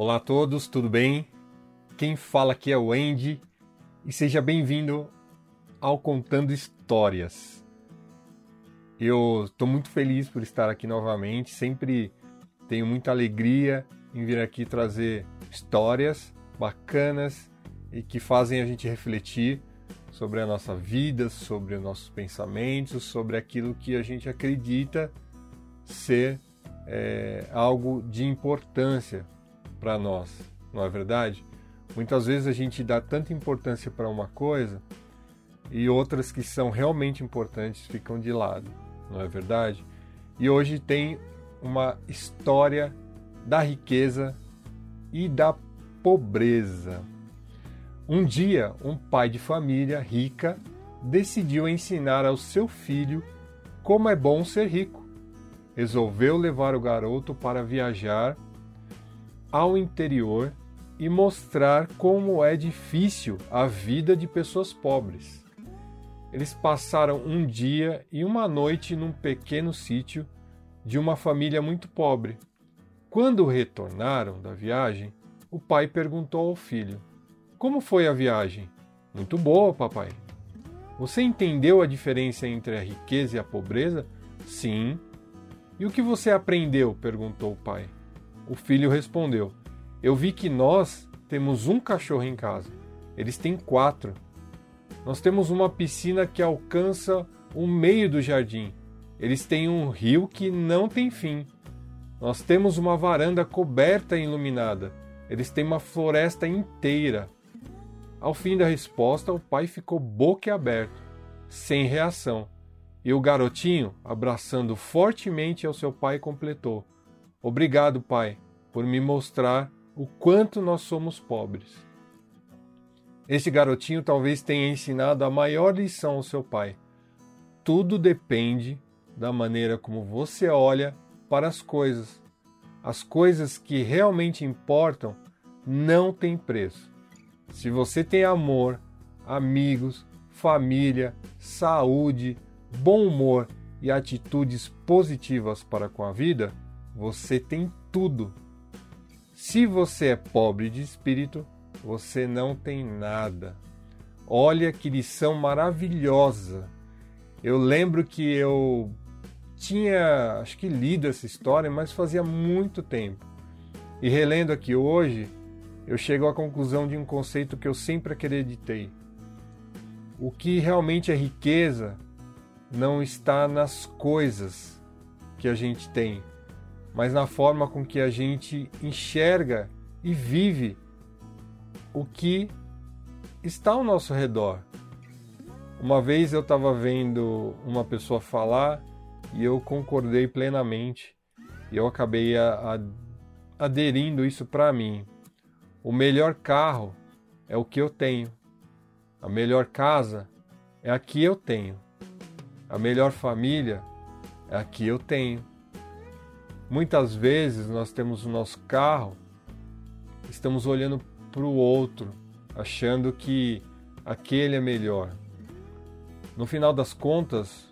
Olá a todos, tudo bem? Quem fala aqui é o Andy e seja bem-vindo ao Contando Histórias. Eu estou muito feliz por estar aqui novamente, sempre tenho muita alegria em vir aqui trazer histórias bacanas e que fazem a gente refletir sobre a nossa vida, sobre os nossos pensamentos, sobre aquilo que a gente acredita ser é, algo de importância para nós, não é verdade? Muitas vezes a gente dá tanta importância para uma coisa e outras que são realmente importantes ficam de lado, não é verdade? E hoje tem uma história da riqueza e da pobreza. Um dia, um pai de família rica decidiu ensinar ao seu filho como é bom ser rico. Resolveu levar o garoto para viajar ao interior e mostrar como é difícil a vida de pessoas pobres. Eles passaram um dia e uma noite num pequeno sítio de uma família muito pobre. Quando retornaram da viagem, o pai perguntou ao filho: como foi a viagem? Muito boa, papai. Você entendeu a diferença entre a riqueza e a pobreza? Sim. E o que você aprendeu? perguntou o pai. O filho respondeu: Eu vi que nós temos um cachorro em casa. Eles têm quatro. Nós temos uma piscina que alcança o meio do jardim. Eles têm um rio que não tem fim. Nós temos uma varanda coberta e iluminada. Eles têm uma floresta inteira. Ao fim da resposta, o pai ficou boquiaberto, sem reação. E o garotinho, abraçando fortemente ao seu pai, completou: Obrigado, pai, por me mostrar o quanto nós somos pobres. Este garotinho talvez tenha ensinado a maior lição ao seu pai. Tudo depende da maneira como você olha para as coisas. As coisas que realmente importam não têm preço. Se você tem amor, amigos, família, saúde, bom humor e atitudes positivas para com a vida, você tem tudo. Se você é pobre de espírito, você não tem nada. Olha que lição maravilhosa. Eu lembro que eu tinha, acho que lido essa história, mas fazia muito tempo. E relendo aqui hoje, eu chego à conclusão de um conceito que eu sempre acreditei. O que realmente é riqueza não está nas coisas que a gente tem, mas na forma com que a gente enxerga e vive o que está ao nosso redor. Uma vez eu estava vendo uma pessoa falar e eu concordei plenamente e eu acabei a, a, aderindo isso para mim. O melhor carro é o que eu tenho. A melhor casa é a que eu tenho. A melhor família é a que eu tenho. Muitas vezes nós temos o nosso carro, estamos olhando para o outro, achando que aquele é melhor. No final das contas,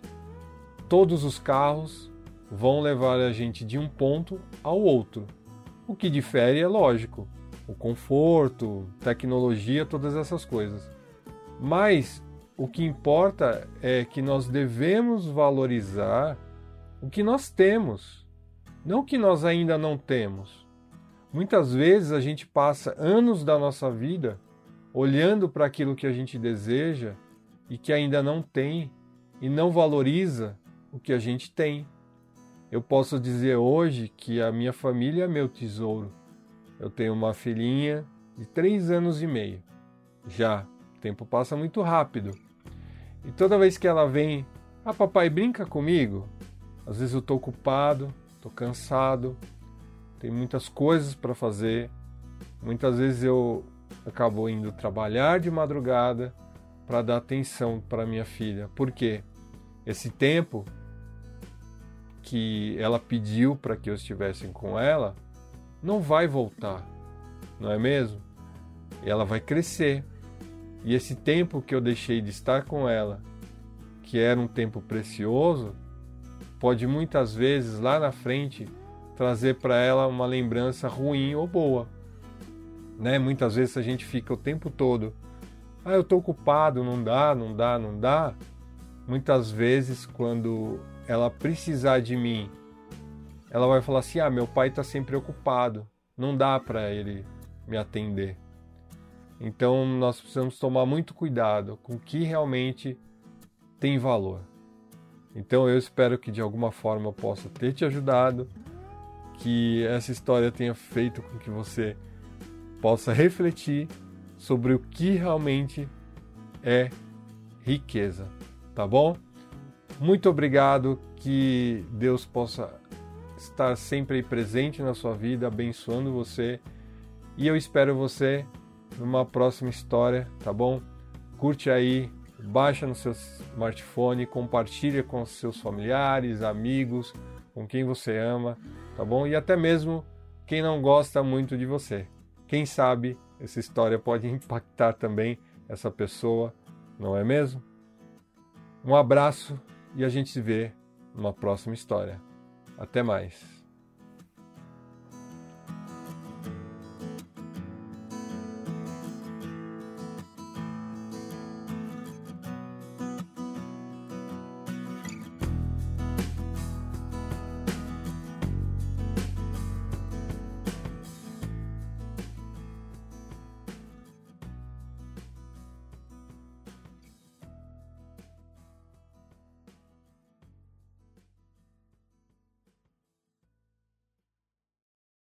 todos os carros vão levar a gente de um ponto ao outro. O que difere é lógico o conforto, tecnologia, todas essas coisas. Mas o que importa é que nós devemos valorizar o que nós temos, não que nós ainda não temos. Muitas vezes a gente passa anos da nossa vida olhando para aquilo que a gente deseja e que ainda não tem e não valoriza o que a gente tem. Eu posso dizer hoje que a minha família é meu tesouro eu tenho uma filhinha de três anos e meio. Já, o tempo passa muito rápido. E toda vez que ela vem, ah, papai, brinca comigo. Às vezes eu estou ocupado, estou cansado, tem muitas coisas para fazer. Muitas vezes eu acabo indo trabalhar de madrugada para dar atenção para minha filha. Por quê? Esse tempo que ela pediu para que eu estivesse com ela, não vai voltar, não é mesmo? Ela vai crescer. E esse tempo que eu deixei de estar com ela, que era um tempo precioso, pode muitas vezes lá na frente trazer para ela uma lembrança ruim ou boa. Né? Muitas vezes a gente fica o tempo todo, ah, eu estou ocupado, não dá, não dá, não dá. Muitas vezes, quando ela precisar de mim, ela vai falar assim: ah, meu pai está sempre ocupado, não dá para ele me atender. Então nós precisamos tomar muito cuidado com o que realmente tem valor. Então eu espero que de alguma forma possa ter te ajudado, que essa história tenha feito com que você possa refletir sobre o que realmente é riqueza, tá bom? Muito obrigado, que Deus possa estar sempre presente na sua vida, abençoando você. E eu espero você numa próxima história, tá bom? Curte aí, baixa no seu smartphone, compartilha com seus familiares, amigos, com quem você ama, tá bom? E até mesmo quem não gosta muito de você. Quem sabe essa história pode impactar também essa pessoa, não é mesmo? Um abraço e a gente se vê numa próxima história. Até mais.